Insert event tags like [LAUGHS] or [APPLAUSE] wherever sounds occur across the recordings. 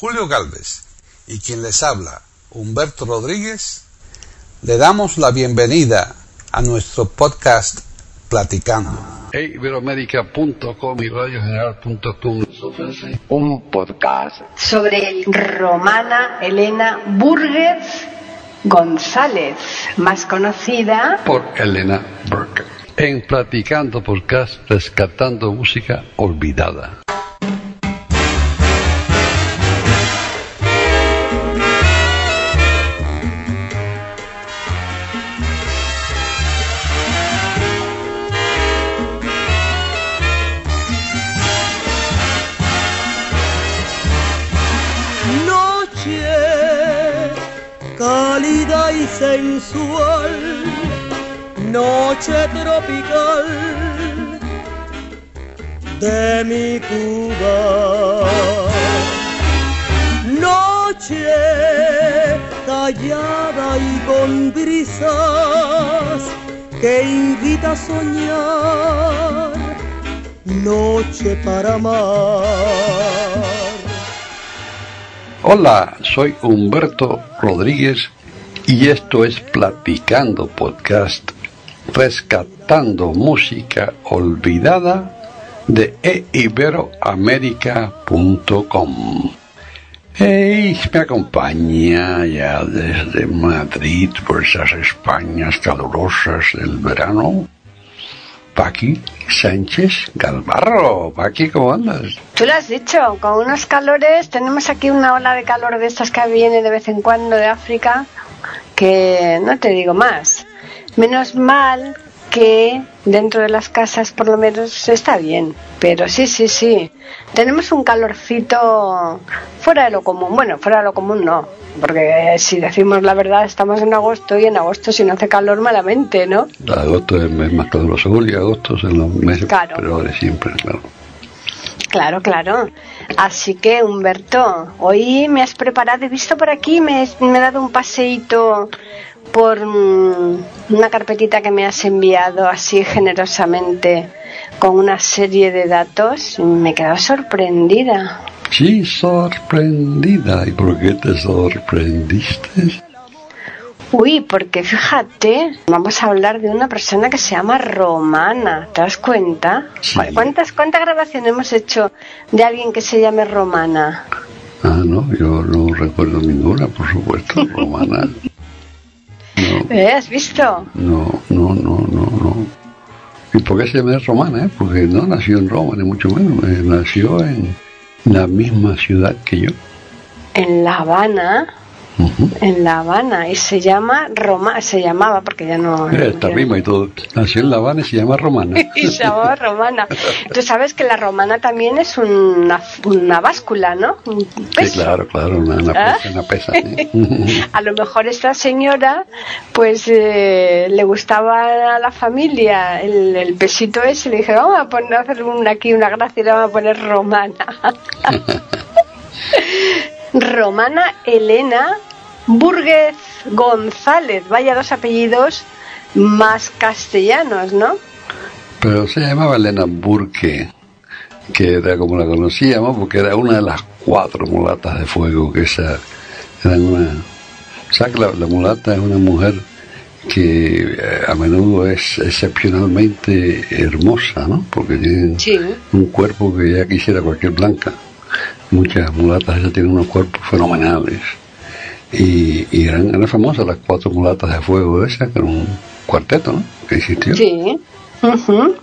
Julio Galvez y quien les habla, Humberto Rodríguez, le damos la bienvenida a nuestro podcast Platicando. Iberoamérica.com y radiogeneral.com un podcast sobre el Romana Elena Burgues González, más conocida por Elena Burke. En Platicando Podcast, rescatando música olvidada. Noche tropical de mi Cuba. Noche callada y con brisas que invita a soñar, noche para amar. Hola, soy Humberto Rodríguez y esto es Platicando Podcast, rescatando música olvidada de eiberoamerica.com. Hey, me acompaña ya desde Madrid por esas Españas calurosas del verano Paqui Sánchez Galvarro. Paqui, ¿cómo andas? Tú lo has dicho, con unos calores, tenemos aquí una ola de calor de estas que viene de vez en cuando de África, que no te digo más. Menos mal que dentro de las casas por lo menos está bien. Pero sí, sí, sí. Tenemos un calorcito fuera de lo común. Bueno, fuera de lo común no. Porque si decimos la verdad, estamos en agosto y en agosto si no hace calor malamente, ¿no? Agosto es el mes más caluroso y agosto es los meses Claro. peores siempre, claro. Claro, claro. Así que, Humberto, hoy me has preparado, he visto por aquí, me, he dado un paseíto por mm, una carpetita que me has enviado así generosamente con una serie de datos me he quedado sorprendida. Sí, sorprendida. ¿Y por qué te sorprendiste? Uy, porque fíjate, vamos a hablar de una persona que se llama Romana, ¿te das cuenta? Sí. ¿Cuántas, ¿Cuántas grabaciones hemos hecho de alguien que se llame Romana? Ah, no, yo no recuerdo ninguna, por supuesto, [LAUGHS] romana. No, ¿Eh? ¿Has visto? no, no, no, no, no. ¿Y por qué se llama romana? eh? Porque no nació en Roma, ni mucho menos. eh, nació en la misma ciudad que yo. En La Habana, Ujú. en La Habana, y se llama Roma, se llamaba, porque ya no... Esta ya- rima y todo. Nació en La Habana y se llama romana. [LAUGHS] y se llamaba romana. Tú sabes que la romana también es una, una báscula, ¿no? Un Sí, peso. claro, claro, una, una ¿Ah? pesa, una pesa. sí. [LAUGHS] A lo mejor esta señora, pues eh, le gustaba a la familia el, el pesito ese, le dijeron, vamos a poner a hacer una, aquí una gracia y le vamos a poner romana. [LAUGHS] romana Elena Burguez González, vaya dos apellidos más castellanos, ¿no? Pero se llamaba Elena Burke, que era como la conocíamos, porque era una de las cuatro mulatas de fuego, que esa eran una... ¿Sabes que la, la mulata es una mujer que eh, a menudo es excepcionalmente hermosa, ¿no? Porque tienen Sí. un cuerpo que ya quisiera cualquier blanca. Muchas mulatas esas tienen unos cuerpos fenomenales. Y, y eran, eran famosas las cuatro mulatas de fuego esas, que era un cuarteto, ¿no? Que existió. Sí. Ujú.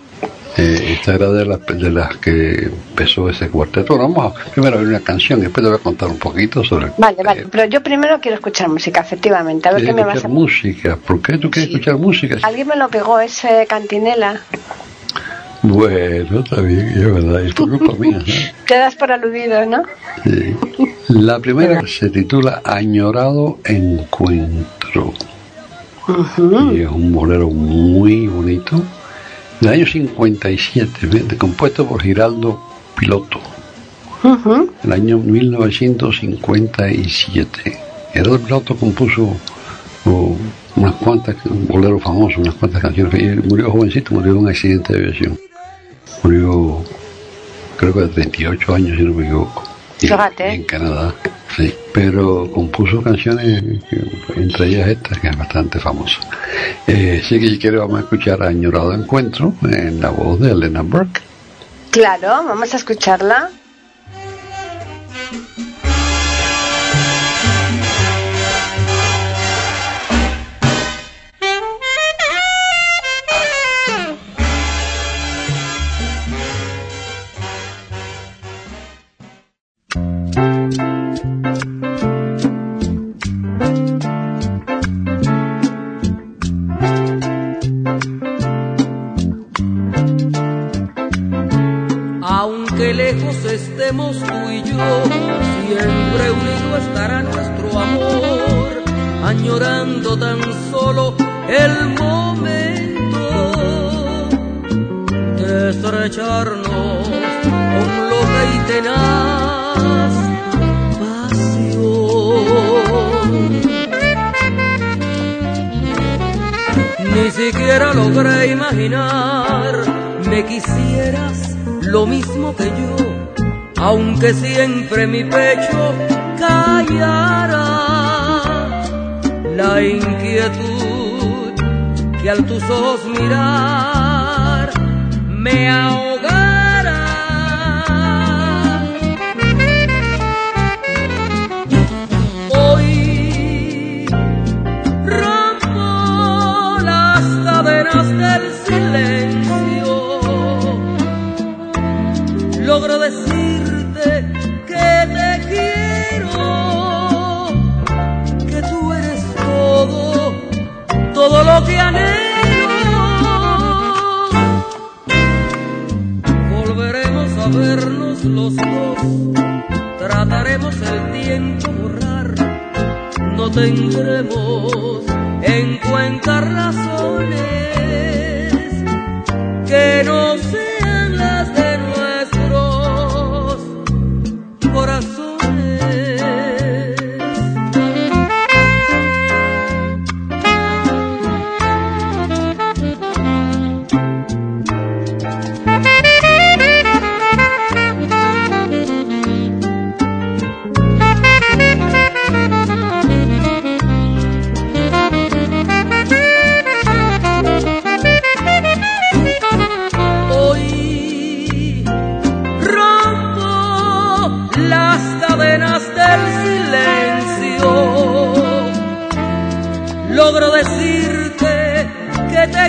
Eh, esta era de las, de las que empezó ese cuarteto. Bueno, vamos a primero a ver una canción y después te voy a contar un poquito sobre. Vale, vale, eh, pero yo primero quiero escuchar música, efectivamente. A ver qué me vas escuchar a... música. ¿Por qué tú quieres Sí. escuchar música? Alguien me lo pegó, ese cantinela. Bueno, está bien, es verdad, es por culpa mía. ¿no? [LAUGHS] Te das por aludido, ¿no? Sí. La primera se titula Añorado Encuentro. Y es un bolero muy bonito. Del año 57, ¿ves? compuesto por Giraldo Piloto. Ujú. el año 1957. Gerardo Piloto compuso oh, unas cuantas, un bolero famoso, unas cuantas canciones. Y él murió jovencito, murió en un accidente de aviación. Murió, creo que de 38 años, si no me equivoco. Fíjate. y en Canadá. Sí, pero compuso canciones, eh, entre ellas esta, que es bastante famosa. Eh, sí que quiero vamos a escuchar a Añorado Encuentro en la voz de Elena Burke. Claro, vamos a escucharla.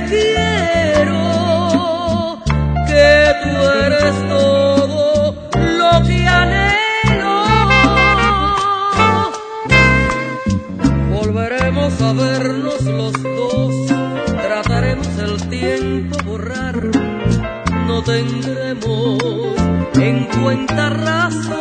Quiero, que tú eres todo lo que anhelo. Volveremos a vernos los dos, trataremos el tiempo borrar, no tendremos en cuenta razones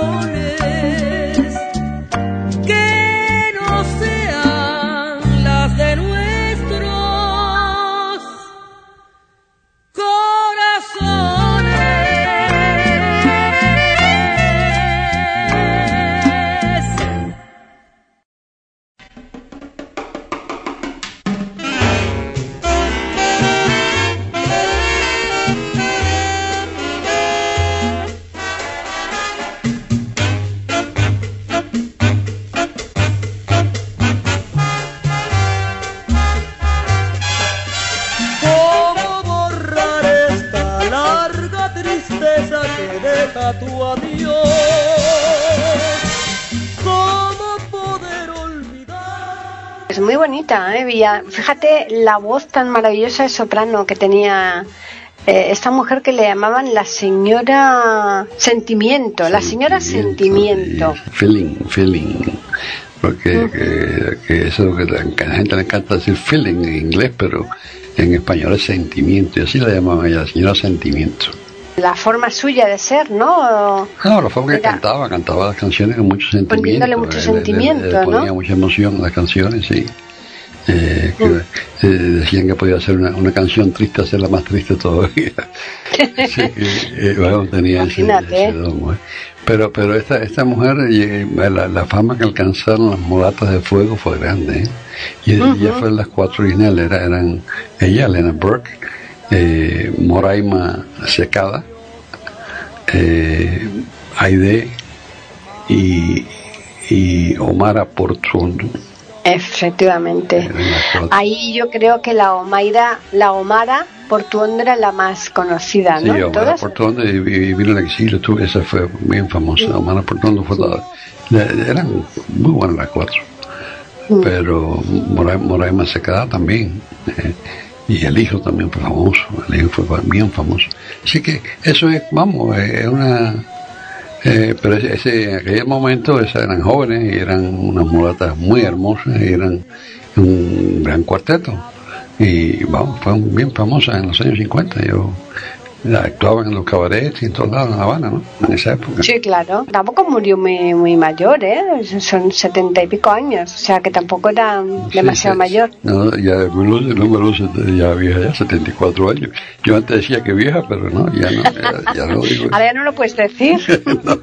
Fíjate la voz tan maravillosa de soprano que tenía eh, esta mujer que le llamaban la señora sentimiento, la señora sentimiento. feeling, feeling. Porque que, que eso que a la gente le encanta decir feeling en inglés, pero en español es sentimiento. Y así la llamaban ella, la señora sentimiento. La forma suya de ser, ¿no? No, la forma que cantaba, cantaba las canciones con mucho sentimiento. Poniéndole mucho Le- le- sentimiento, le ponía ¿no? mucha emoción a las canciones, sí. Eh, que, eh, decían que podía hacer una, una canción triste, hacerla más triste todavía. [LAUGHS] sí, eh, bueno, tenía ese, ese don, ¿eh? Pero, pero esta, esta mujer, eh, la, la fama que alcanzaron las mulatas de fuego fue grande. ¿eh? Y ella fue las cuatro originales, era- eran ella, Elena Burke, eh, Moraima Secada, eh, Aide y, y Omara Portuondo. Efectivamente. Ahí yo creo que la Omaira, la Omara Portuondo era la más conocida, Sí, ¿no? Omara Todas- Portuondo y, y vino al exilio, esa fue bien famosa. Omara Portuondo fue la- la- eran muy buenas las cuatro. Mm. Pero Moray, Moraima se quedaba también. eh, [LAUGHS] y el hijo también fue famoso, el hijo fue bien famoso. Así que eso es, vamos, es una... eh, pero ese, en aquel momento esas eran jóvenes y eran unas mulatas muy hermosas y eran un gran cuarteto. Y vamos, fueron bien famosas en los años 50. Yo actuaban en los cabarets y en todos lados en La Habana, ¿no? En esa época. Sí, claro. Tampoco murió muy, muy mayor, ¿eh? Son setenta y pico años, o sea que tampoco era Sí, demasiado sí. mayor. No, ya lo, lo sé, ya vieja, ya 74 años. Yo antes decía que vieja, pero no, ya no, ya, ya no digo [LAUGHS] Ahora ya no lo puedes decir. [LAUGHS] no,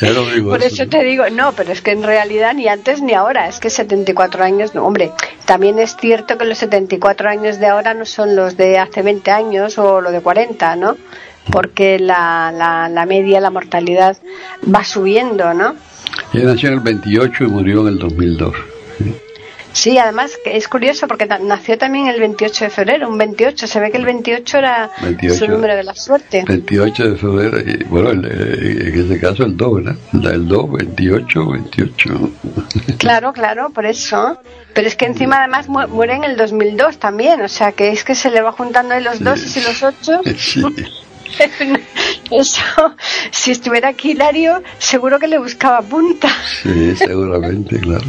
ya no digo Por eso te digo, no, pero es que en realidad ni antes ni ahora, es que 74 años, no, hombre, también es cierto que los 74 años de ahora no son los de hace 20 años o lo de 40, ¿no? Porque la, la, la media, la mortalidad va subiendo, ¿no? Ella nació en el 28 y murió en el 2002. Sí, además que es curioso porque nació también el 28 de febrero, un 28, se ve que el 28 era 28. su número de la suerte. 28 de febrero, y bueno, el- eh, en este caso el 2, ¿verdad? El 2, 28, 28. Claro, claro, por eso. Pero es que encima además mu- muere en el 2002 también, o sea que es que se le va juntando los dos y los ocho. Sí, [LAUGHS] [LAUGHS] Eso, si estuviera aquí Hilario, seguro que le buscaba punta. sí, seguramente, claro.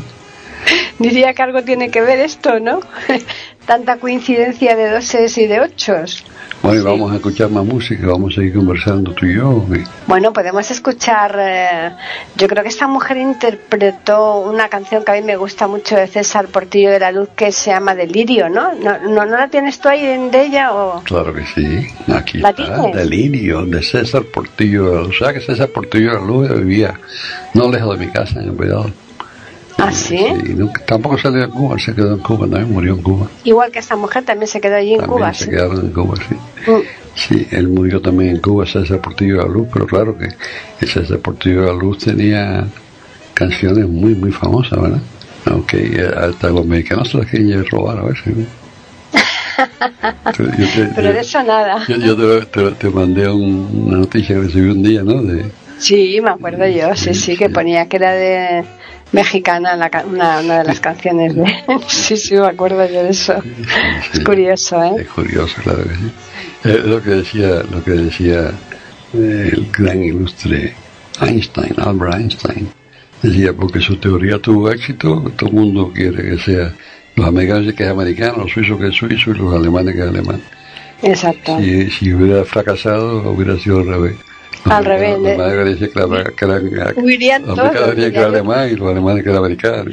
Diría que algo tiene que ver esto, ¿no? [LAUGHS] Tanta coincidencia de doses y de ochos. Bueno, y vamos a escuchar más música, vamos a seguir conversando tú y yo. Bueno, podemos escuchar. eh, yo creo que esta mujer interpretó una canción que a mí me gusta mucho de César Portillo de la Luz que se llama Delirio, ¿no? ¿No, no, no la tienes tú ahí en- de ella? O... Claro que sí, aquí ¿La está, tienes? Delirio, de César Portillo de la Luz. O sea que César Portillo de la Luz vivía no lejos de mi casa, en el Vedado. ¿Ah, sí? nunca- tampoco salió de Cuba, se quedó en Cuba, también murió en Cuba. Igual que esta mujer también se quedó allí en También Cuba. se ¿sí? quedaron en Cuba, sí. Mm. Sí, él murió también en Cuba, César Portillo de la Luz, pero claro que César Portillo de la Luz tenía canciones muy, muy famosas, ¿verdad? Aunque hasta los mexicanos se las querían robar a veces. ¿no? [LAUGHS] Yo te- Pero de eso nada. yo, yo te, te- te mandé un- una noticia que recibí un día, ¿no? De, Sí, me acuerdo yo, sí, sí, que ponía que era de mexicana la una, una de las canciones. De... [LAUGHS] Sí, sí, me acuerdo yo de eso. Es curioso, ¿eh? Es curioso, claro que sí. Es lo que decía, lo que decía eh, el gran ilustre Einstein, Albert Einstein. Decía, porque su teoría tuvo éxito, todo el mundo quiere que sea, los americanos que es americano, los suizos que es suizo y los alemanes que es alemán. Exacto. Si, si hubiera fracasado, hubiera sido al revés. Al revés. Los americanos decían que, la- que Huirían los era alemán y los alemanes que era americano.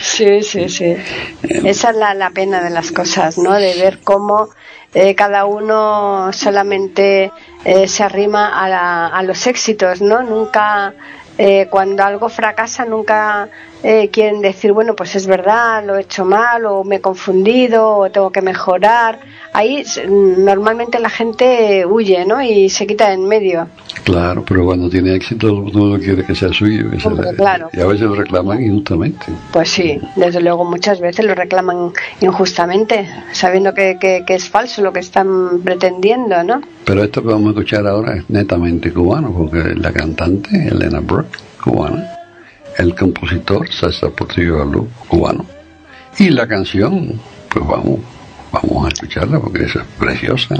Sí, sí, sí. Esa es la, la pena de las cosas, ¿no? De ver cómo eh, cada uno solamente eh, se arrima a, la- a los éxitos, ¿no? Nunca, eh, cuando algo fracasa, nunca eh, quieren decir, bueno, pues es verdad, lo he hecho mal, o me he confundido, o tengo que mejorar. Ahí normalmente la gente huye, ¿no? Y se quita en medio. Claro, pero cuando tiene éxito, todo el mundo quiere que sea suyo. que sea- claro. Y a veces lo reclaman injustamente. Pues sí, desde luego muchas veces lo reclaman injustamente, sabiendo que, que- que es falso lo que están pretendiendo, ¿no? Pero esto que vamos a escuchar ahora es netamente cubano, porque la cantante, Elena Brooke, cubana, el compositor, César Portillo Luz, cubano, y la canción, pues vamos, vamos a escucharla porque esa es preciosa.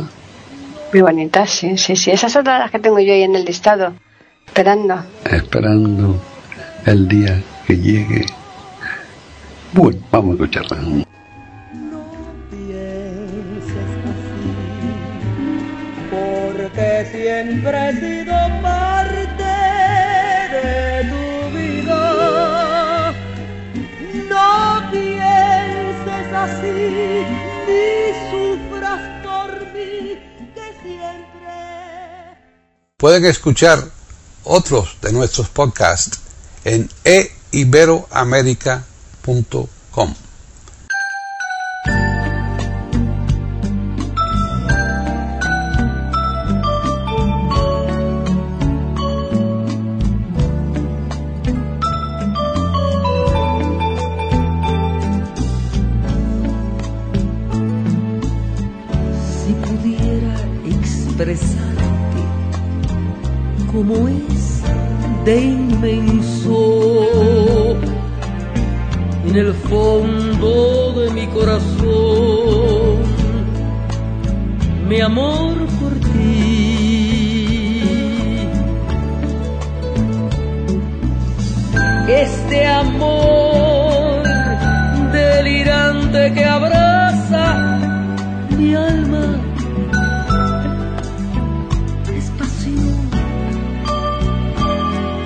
Muy bonitas, sí, sí, sí. Esas son todas las que tengo yo ahí en el listado, esperando. esperando el día que llegue. Bueno, vamos a escucharla. pienses así, porque siempre he sido parte de tu No pienses así, ni sufras por mí, que siempre... Pueden escuchar otros de nuestros podcasts en eiberoamerica.com.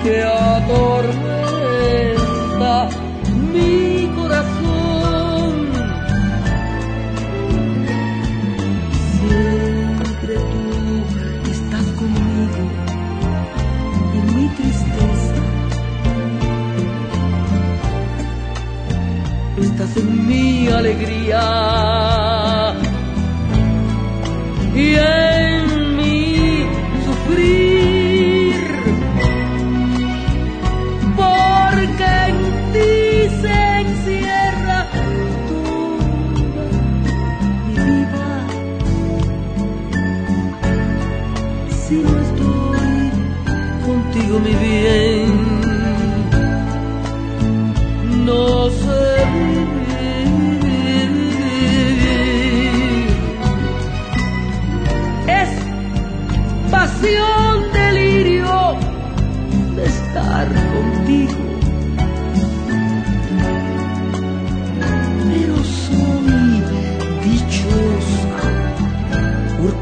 que atormenta mi corazón. Siempre tú estás conmigo en mi tristeza. Estás en mi alegría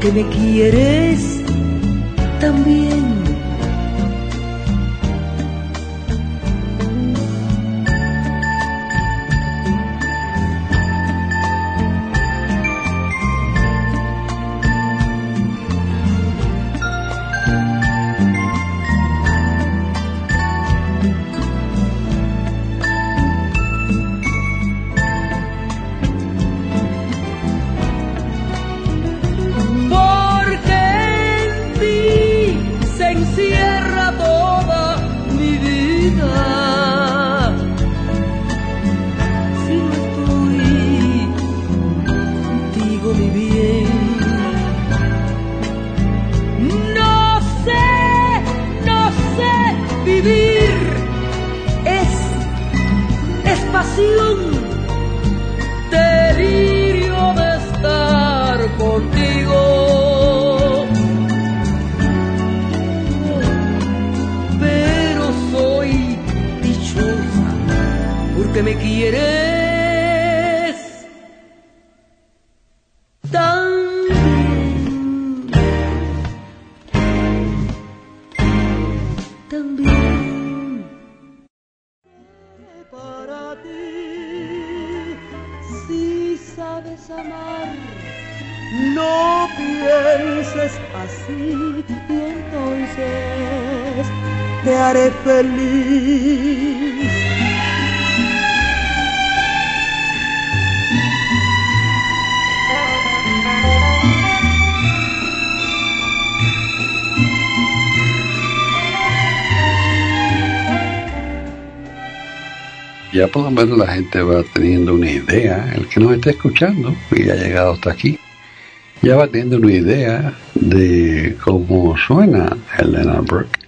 porque me quieres amar. No pienses así y entonces te haré feliz. Ya por lo menos la gente va teniendo una idea, el que nos está escuchando y ha llegado hasta aquí, ya va teniendo una idea de cómo suena Elena Burke.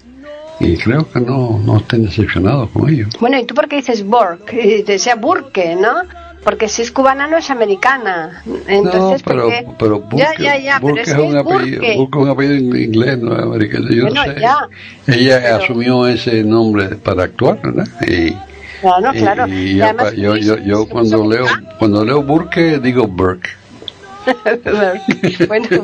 Y creo que no, no estén decepcionados con ello. Bueno, ¿y tú por qué dices te decía Burke, ¿no? Porque si es cubana no es americana. Entonces, no, pero, pero Burke, ya, ya, ya, Burke pero es, un apellido, Burke. Burke es un apellido en inglés, no es americano. Yo Bueno, no sé. Ella pero- asumió ese nombre para actuar, ¿verdad? Y, Claro, y- claro. y Y además, yo, yo, yo cuando leo cuando leo Burke digo Burke. [LAUGHS] bueno, [LAUGHS]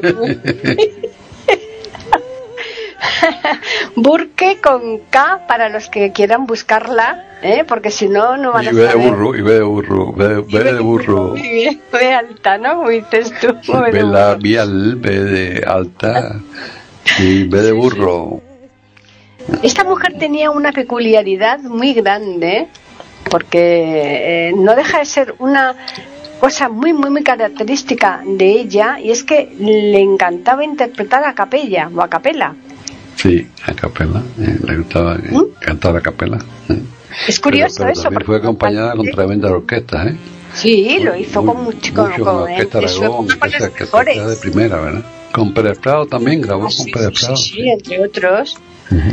Burke con K para los que quieran buscarla, ¿eh? porque si no, no van Y a ve de saber. burro, y ve de burro, ve, ve de burro. Muy bien, ve alta, ¿no? Como dices tú. Ve Ve labial, ve de alta y ve de burro. Esta mujer tenía una peculiaridad muy grande, porque eh, no deja de ser una cosa muy, muy, muy característica de ella, y es que le encantaba interpretar a capella o a capela. Sí, a capela. eh, le gustaba eh, ¿Mm? cantar a capela. Es curioso Pero- pero eso. Porque fue acompañada con tremendas orquestas, ¿eh? Sí, lo hizo Muy- con mucho, con, mucho con- con Orquesta Aragón, de primera, ¿verdad? Con Pérez Prado también grabó Ah, con sí, Pérez sí, Prado. sí, entre otros.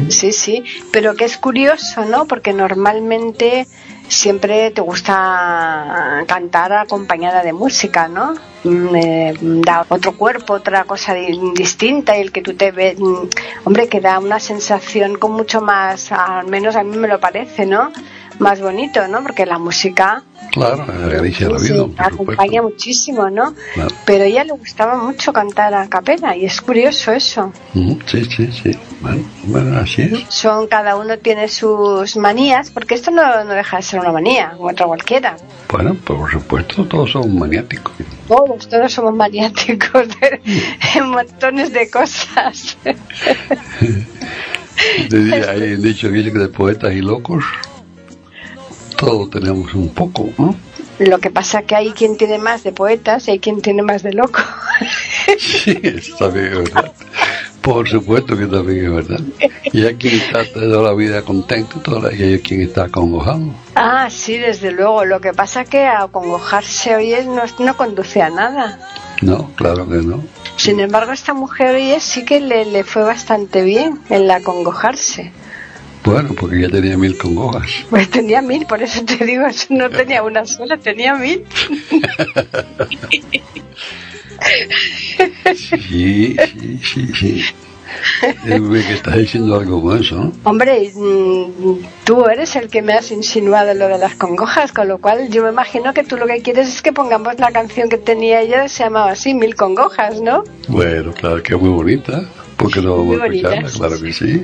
Sí, sí, pero que es curioso, ¿no? Porque normalmente siempre te gusta cantar acompañada de música, ¿no? Mm, eh, da otro cuerpo, otra cosa di- distinta y el que tú te ves, mm, hombre, que da una sensación con mucho más, al menos a mí me lo parece, ¿no? Más bonito, ¿no? Porque la música Claro, la sí, vida, sí, acompaña muchísimo, ¿no? Claro. Pero a ella le gustaba mucho cantar a capela y es curioso eso. Sí, sí, sí. Bueno, bueno, así es. Son, cada uno tiene sus manías, porque esto no, no deja de ser una manía, otra cualquiera. Bueno, pues por supuesto, todos somos maniáticos. Todos, todos somos maniáticos de, en montones de cosas. [LAUGHS] Un dicho que de poetas y locos, todos tenemos un poco, ¿no? Lo que pasa que hay quien tiene más de poetas y hay quien tiene más de loco. [LAUGHS] Sí, eso también es verdad. Por supuesto que también es verdad. Y hay quien está toda la vida contento toda la- y hay quien está acongojado. Ah, sí, desde luego. Lo que pasa que acongojarse hoy es- no, no conduce a nada. No, claro que no. Sin embargo, esta mujer hoy sí que le, le fue bastante bien el acongojarse. Bueno, porque ya tenía mil congojas. [LAUGHS] Pues tenía mil, por eso te digo, no tenía una sola, tenía mil. Sí, sí, sí, sí. Es que estás diciendo algo con eso, ¿no? Hombre, mm, tú eres el que me has insinuado lo de las congojas, con lo cual yo me imagino que tú lo que quieres es que pongamos la canción que tenía ella, se llamaba así, Mil Congojas, ¿no? Bueno, claro que es muy bonita. Porque no vamos a escucharla? Claro que sí.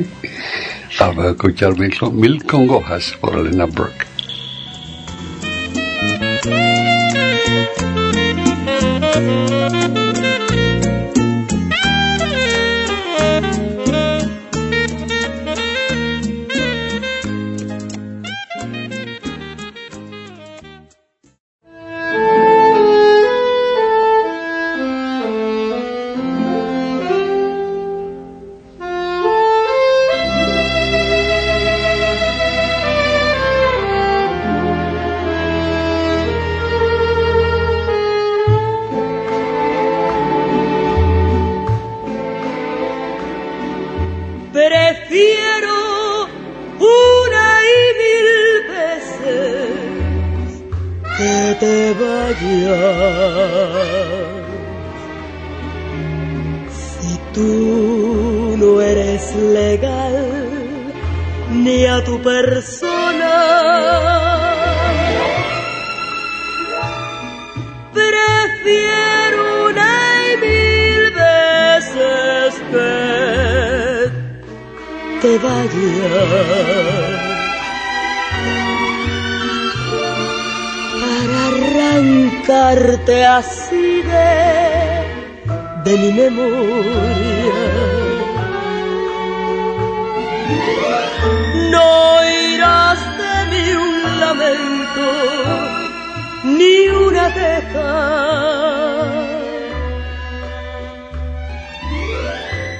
Vamos a escuchar Mil, Mil Congojas por Elena Burke.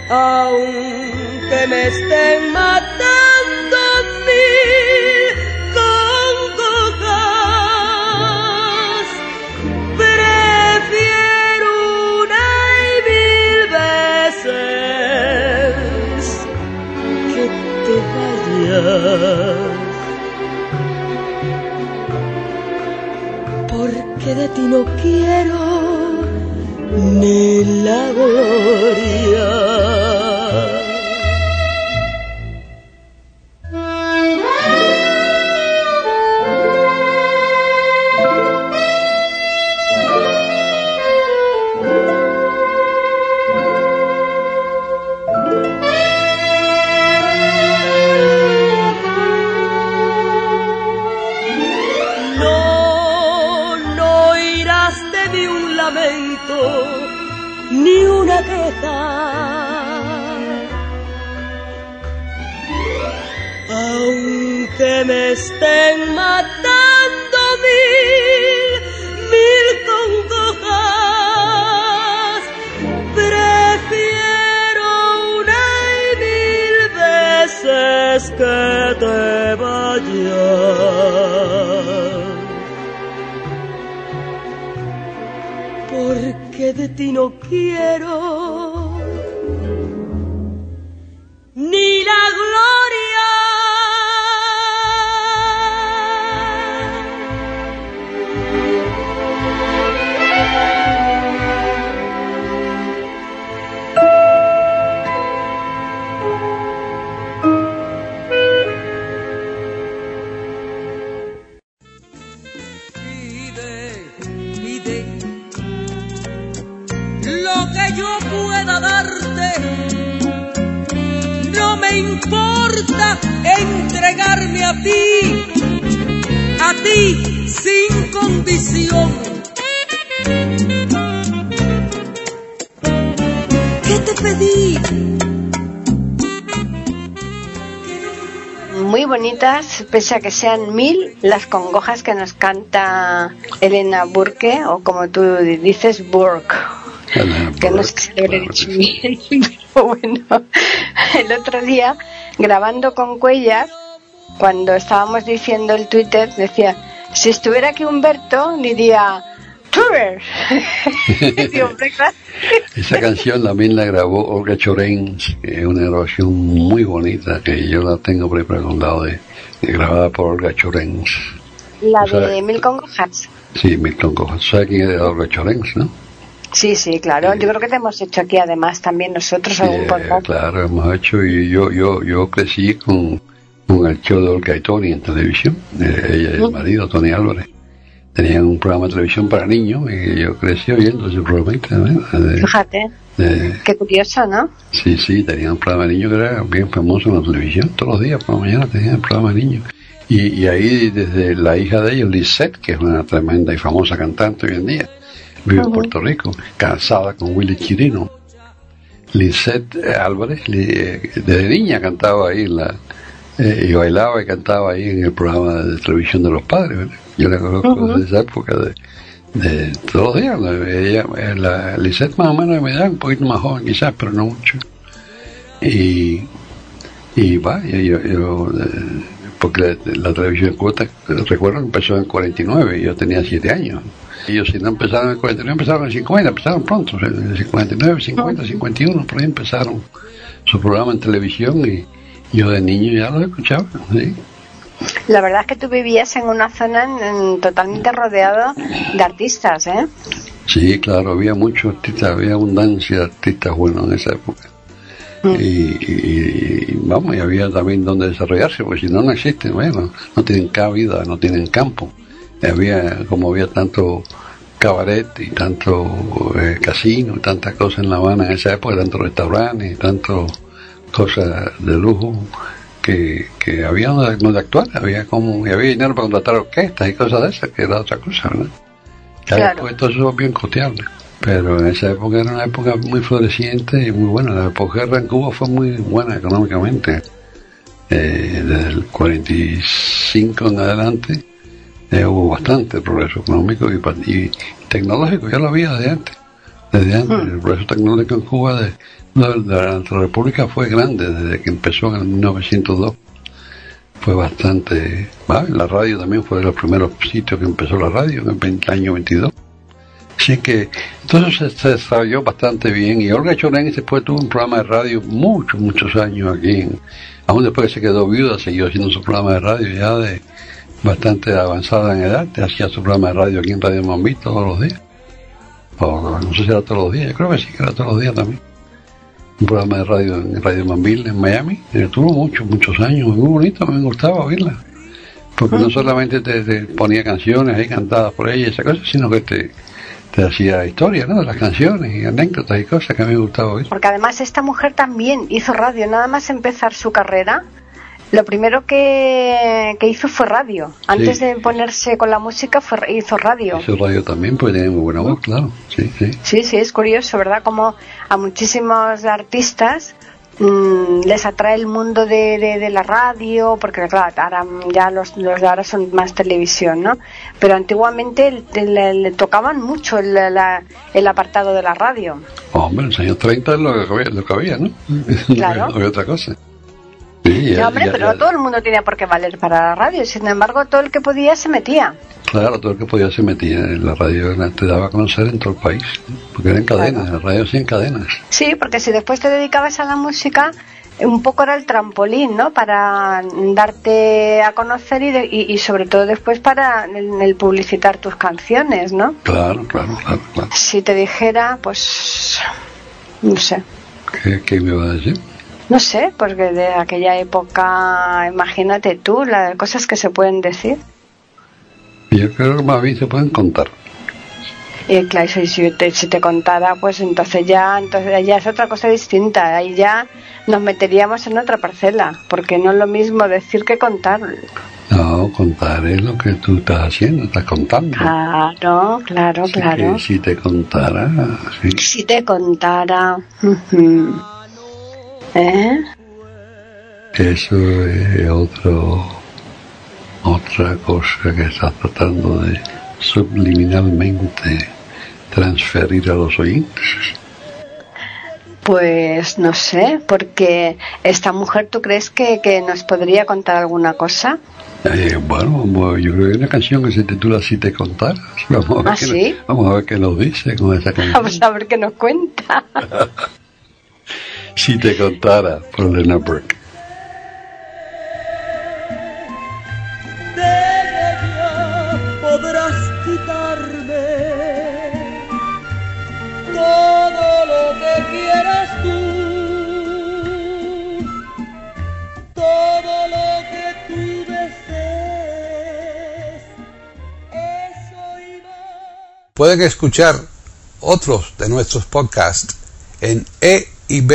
Aunque me estén matando mil congojas, prefiero una y mil veces que te vayas. Porque de ti no quiero ni la gloria. Ti no quiero Pese a que sean mil, las congojas que nos canta Elena Burke, o como tú dices, Burke. Que no sé si lo habré Claro dicho [LAUGHS] bien, pero bueno. El otro día, grabando con Cuellar, cuando estábamos diciendo el Twitter, decía, si estuviera aquí Humberto, diría, Tuber. Digo, [LAUGHS] "Hombre, claro". Esa canción también la grabó Olga Chorens, que es una grabación muy bonita, que yo la tengo por ahí lado, de, de- grabada por Olga Chorens. La O sea, de Mil Congojas. Sí, Milton Cojas. ¿Sabes quién es Olga Chorens, no? Sí, sí, claro. Yo creo que te hemos hecho aquí además también nosotros algún Eh, podcast. claro, hemos hecho, y yo, yo, yo crecí con, con el show de Olga y Tony en televisión, eh, ella y el marido, Tony Álvarez. Tenían un programa de televisión para niños y yo crecí oyendo ese programa. De, Fíjate, de- qué curioso, ¿no? Sí, sí, tenían un programa de niños que era bien famoso en la televisión. Todos los días por la mañana tenían el programa de niños. Y, y ahí desde la hija de ellos, Lisette, que es una tremenda y famosa cantante hoy en día, vive en Puerto Rico, casada con Willy Chirino. Lisette eh, Álvarez, eh, desde niña cantaba ahí en la, eh, y bailaba y cantaba ahí en el programa de televisión de los padres. ¿verdad? Yo la conozco desde esa época de, de todos los días. la- Ella, eh, la, Lisette más o menos de mi edad, un poquito más joven quizás, pero no mucho. Y, y va, yo, yo- eh, porque la, la televisión Cuba, recuerdo que empezó en 49 y yo tenía 7 años. Ellos si no empezaron en 49, empezaron en 50, empezaron pronto, en 59, 50, 51, por ahí empezaron su programa en televisión y yo de niño ya lo escuchaba, ¿sí? La verdad es que tú vivías en una zona en- en- totalmente rodeado de artistas, ¿eh? Sí, claro, había muchos artistas, había abundancia de artistas buenos en esa época. Y, y- y, vamos, y había también donde desarrollarse, porque si no, no existen, bueno, no tienen cabida, no tienen campo. Y había, como había tanto cabaret y tanto eh, casino y tantas cosas en La Habana en esa época, tantos restaurantes y tantas cosas de lujo, que, que había donde, donde actuar, había como, y había dinero para contratar orquestas y cosas de esas, que era otra cosa, ¿verdad? Claro. después todo eso es bien costeable. Pero en esa época era una época muy floreciente y muy buena. La posguerra en Cuba fue muy buena económicamente. Eh, desde el 45 en adelante eh, hubo bastante progreso económico y, tecnológico, ya lo había desde antes. Desde antes, el progreso tecnológico en Cuba de, de- de la República fue grande desde que empezó en el 1902 fue bastante. ¿va? La radio también fue de los primeros sitios que empezó la radio en el 20 año 22. Así que entonces se, desarrolló bastante bien y Olga Chorén después tuvo un programa de radio muchos, muchos años aquí. en- aún después que se quedó viuda, siguió haciendo su programa de radio ya de bastante avanzada en edad. Hacía su programa de radio aquí en Radio Mambí todos los días. No sé si era todos los días, yo creo que sí, que era todos los días también un programa de radio en Radio Manville en Miami. Eh, tuvo muchos, muchos años, muy bonito, me gustaba oírla. Porque no solamente te, te ponía canciones ahí cantadas por ella y esas cosas, sino que te, te hacía historia, ¿no? De las canciones y anécdotas y cosas que a mí me gustaba oír. Porque además esta mujer también hizo radio, nada más empezar su carrera. Lo primero que, que hizo fue radio. Antes Sí. de ponerse con la música fue, hizo radio. Hizo radio también, porque tenía muy buena voz, claro. Sí, sí. Sí, sí, es curioso, ¿verdad? Como a muchísimos artistas mm, les atrae el mundo de, de- de la radio, porque claro, ahora ya los, los de ahora son más televisión, ¿no? Pero antiguamente le, le tocaban mucho el, la- el apartado de la radio. Hombre, en los años 30 es lo que había, lo que había ¿no? Claro. no [LAUGHS] había otra cosa. Sí, Ya, hombre, ya- pero ya- no todo el mundo tenía por qué valer para la radio, sin embargo, todo el que podía se metía. Claro, todo el que podía se metía en la radio, te daba a conocer en todo el país, porque eran cadenas, la radio hacían cadenas. Sí, porque si después te dedicabas a la música, un poco era el trampolín, ¿no? Para darte a conocer y, de- y, y sobre todo después para el, el publicitar tus canciones, ¿no? Claro, claro, claro, claro. Si te dijera, pues, no sé, ¿Qué, qué me va a decir? No sé, porque de aquella época, imagínate tú, las cosas que se pueden decir. Yo creo que más bien se pueden contar. Y claro, si, si te, si te contara, pues entonces ya, entonces ya es otra cosa distinta. Ahí ya nos meteríamos en otra parcela, porque no es lo mismo decir que contar. No, contar es lo que tú estás haciendo, estás contando. Claro, claro, Así claro. que si te contara, sí. Si te contara. ¿Eh? Eso es otro, otra cosa que estás tratando de subliminalmente transferir a los oyentes. Pues no sé, porque esta mujer, ¿tú crees que, que nos podría contar alguna cosa? Eh, bueno, yo creo que hay una canción que se titula Si te contara. Vamos a ver, ¿Ah, qué, sí? vamos a ver qué nos dice con esa canción. [LAUGHS] Vamos a ver qué nos cuenta. [LAUGHS] Si te contara, por Lena Burke. de ella podrás quitarme todo lo que quieras tú, todo lo que tú desees, eso y más. Pueden escuchar otros de nuestros podcasts en eiberoamerica.com. Si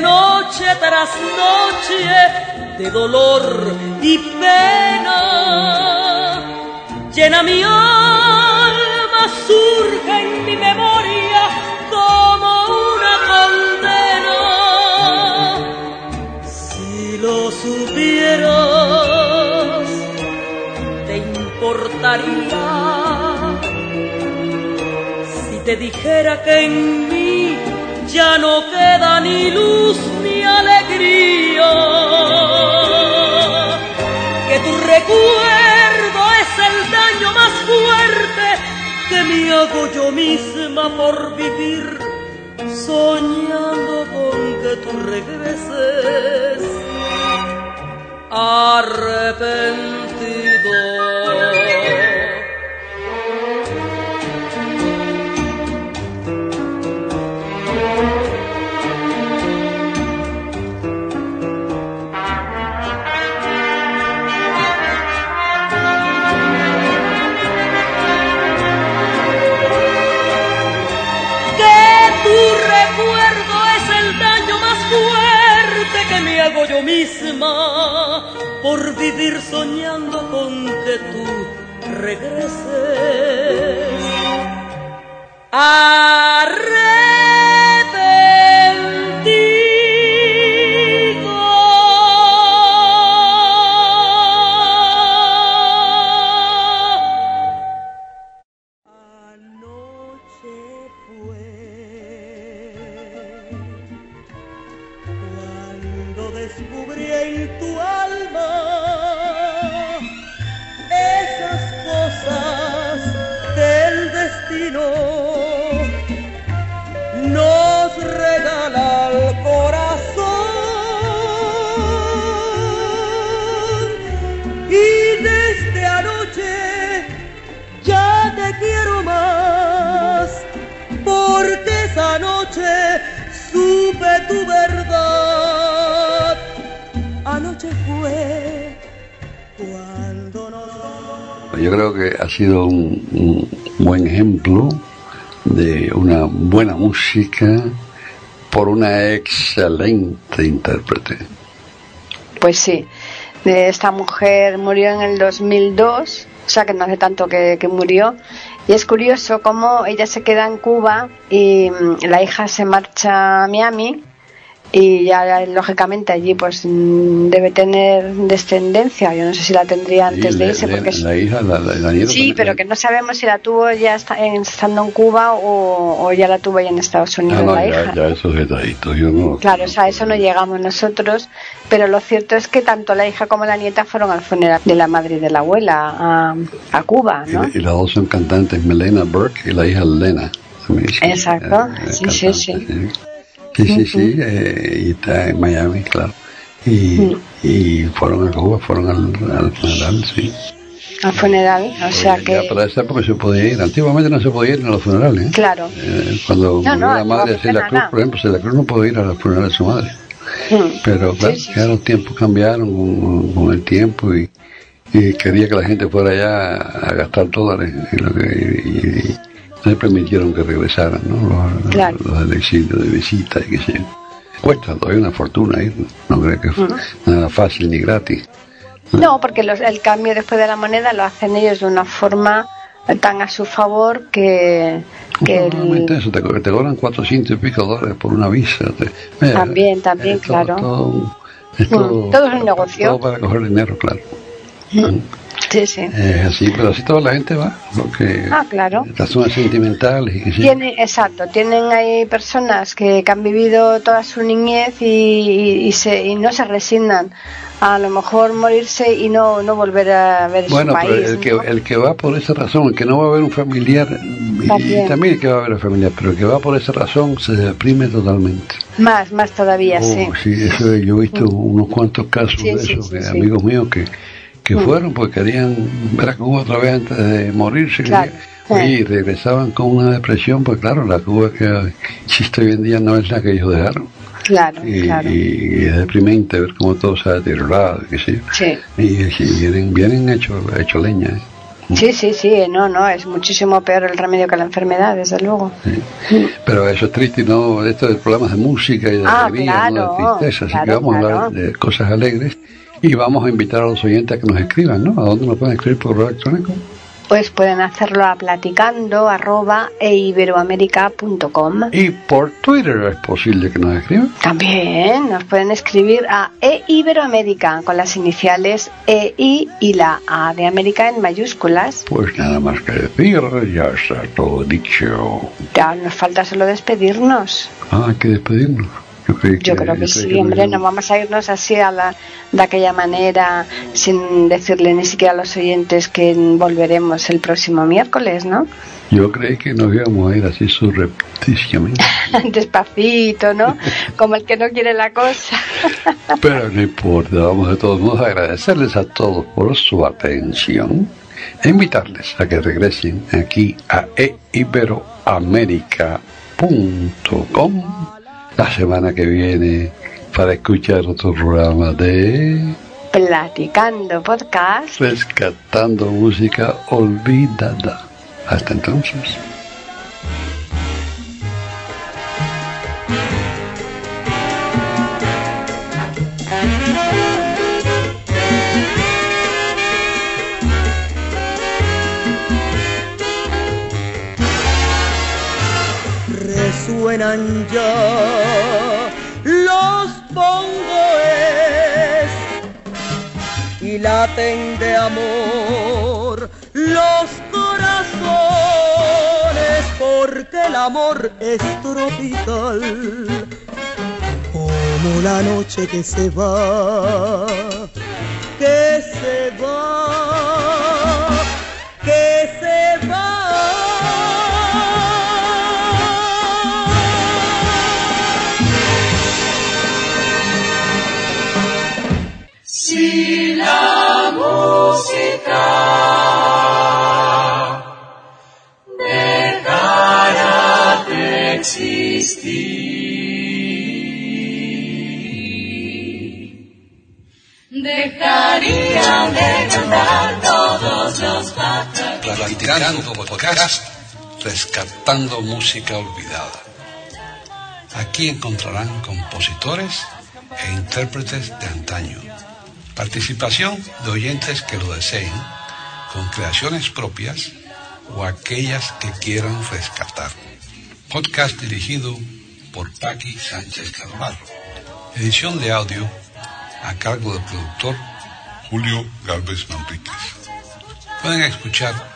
noche tras noche de dolor y pena llena mi alma, surge en mi memoria como una condena. Si lo supieras, te importaría si te dijera que en mí ya no queda ni luz ni alegría que tu recuerdo es el daño más fuerte que me hago yo misma por vivir soñando con que tú regreses arrepentido. Vivir soñando con que tú regreses. Excelente intérprete. Pues sí. Esta mujer murió en el 2002, o sea que no hace tanto que, que murió. Y es curioso cómo ella se queda en Cuba y mm, la hija se marcha a Miami y ya lógicamente allí pues mm, debe tener descendencia yo no sé si la tendría antes Sí, de irse porque la hija, la, la- la nieta sí pero que no sabemos si la tuvo ya estando en Cuba o, o ya la tuvo ya en Estados Ah, Unidos no, la ya, hija ya esos detallitos, yo no. claro o sea, a eso no llegamos nosotros pero lo cierto es que tanto la hija como la nieta fueron al funeral de la madre y de la abuela a, a Cuba Y, ¿no? y las dos son cantantes, Melena Burke y la hija Lena. Exacto, eh, sí, sí, sí. Sí, sí, sí, eh, y está en Miami, claro. Y, y fueron a Cuba, fueron al, al funeral, sí. al funeral o sea Ya que para esa época se podía ir. Antiguamente no se podía ir a los funerales. ¿eh? claro Eh, cuando No, la madre de Celia Cruz, por ejemplo, Celia Cruz no podía ir a los funerales de su madre. Mm. Pero claro, Sí, sí, ya los tiempos cambiaron con, con el tiempo y, y quería que la gente fuera allá a gastar dólares y, lo que, y- y no se permitieron que regresaran, ¿no? Los, Claro. los del exilio de visita y qué sé yo. Cuesta todavía una fortuna ir, no creo que fue nada fácil ni gratis. No, porque los- el cambio después de la moneda lo hacen ellos de una forma tan a su favor que, que el- Normalmente eso, te, te cobran 400 y pico dólares por una visa. te- mira, También, también, es todo- claro. todo- es Mm, todo, todo es un negocio. Todo para coger dinero, claro. Sí, sí. Es así, pero así toda la gente va, porque Ah, claro. razones sentimentales y que sí. Tiene, exacto, tienen ahí personas que, que han vivido toda su niñez y, y- y se, y no se resignan a lo mejor morirse y no, no volver a ver Bueno, su pero país. el que, ¿no? el que va por esa razón, el que no va a ver un familiar, y También. también el que va a ver un familiar, pero el que va por esa razón se deprime totalmente. Más, más todavía, Oh, sí. eso yo he visto unos cuantos casos Sí, de sí, eso, sí, sí. amigos míos que, que fueron porque querían ver a Cuba otra vez antes de morirse. Claro. Y regresaban con una depresión, pues claro, la Cuba que existe hoy en día no es la que ellos dejaron. Claro, Y, claro. y es deprimente ver cómo todo se ha deteriorado, qué sé yo. Sí. Y, y vienen, vienen hecho, hecho leña. ¿eh? Sí, sí, sí, no, no, es muchísimo peor el remedio que la enfermedad, desde luego. Sí. Pero eso es triste, ¿no? Esto de problemas de música y de Ah, alegría, ¿no? de tristeza. Así claro, que vamos a hablar de cosas alegres y vamos a invitar a los oyentes a que nos escriban, ¿no? ¿A dónde nos pueden escribir por correo electrónico? Pues pueden hacerlo a platicando arroba. Y por Twitter es posible que nos escriban. También nos pueden escribir a eiberoamerica con las iniciales EI y la A de América en mayúsculas. Pues nada más que decir, ya está todo dicho. Ya nos falta solo despedirnos. Ah, hay que despedirnos. Yo, creí Yo creo que creí sí, que hombre, no no vamos a irnos así a la, de aquella manera sin decirle ni siquiera a los oyentes que volveremos el próximo miércoles, ¿no? Yo creí que nos íbamos a ir así surrepticiamente. [LAUGHS] Despacito, ¿no? Como el que no quiere la cosa. [LAUGHS] Pero no importa, vamos de todos modos a agradecerles a todos por su atención e invitarles a que regresen aquí a eiberoamerica.com la semana que viene para escuchar otro programa de Platicando podcast. Rescatando Música Olvidada. Hasta entonces. Resuenan ya los bongoes y laten de amor los corazones porque el amor es tropical. Como la noche que se va que se Platicando podcast, rescatando música olvidada. Aquí encontrarán compositores e intérpretes de antaño Participación de oyentes que lo deseen, con creaciones propias o aquellas que quieran rescatar. Podcast dirigido por Paqui Sánchez Carvalho. Edición de audio a cargo del productor Julio Galvez Manríquez. Pueden escuchar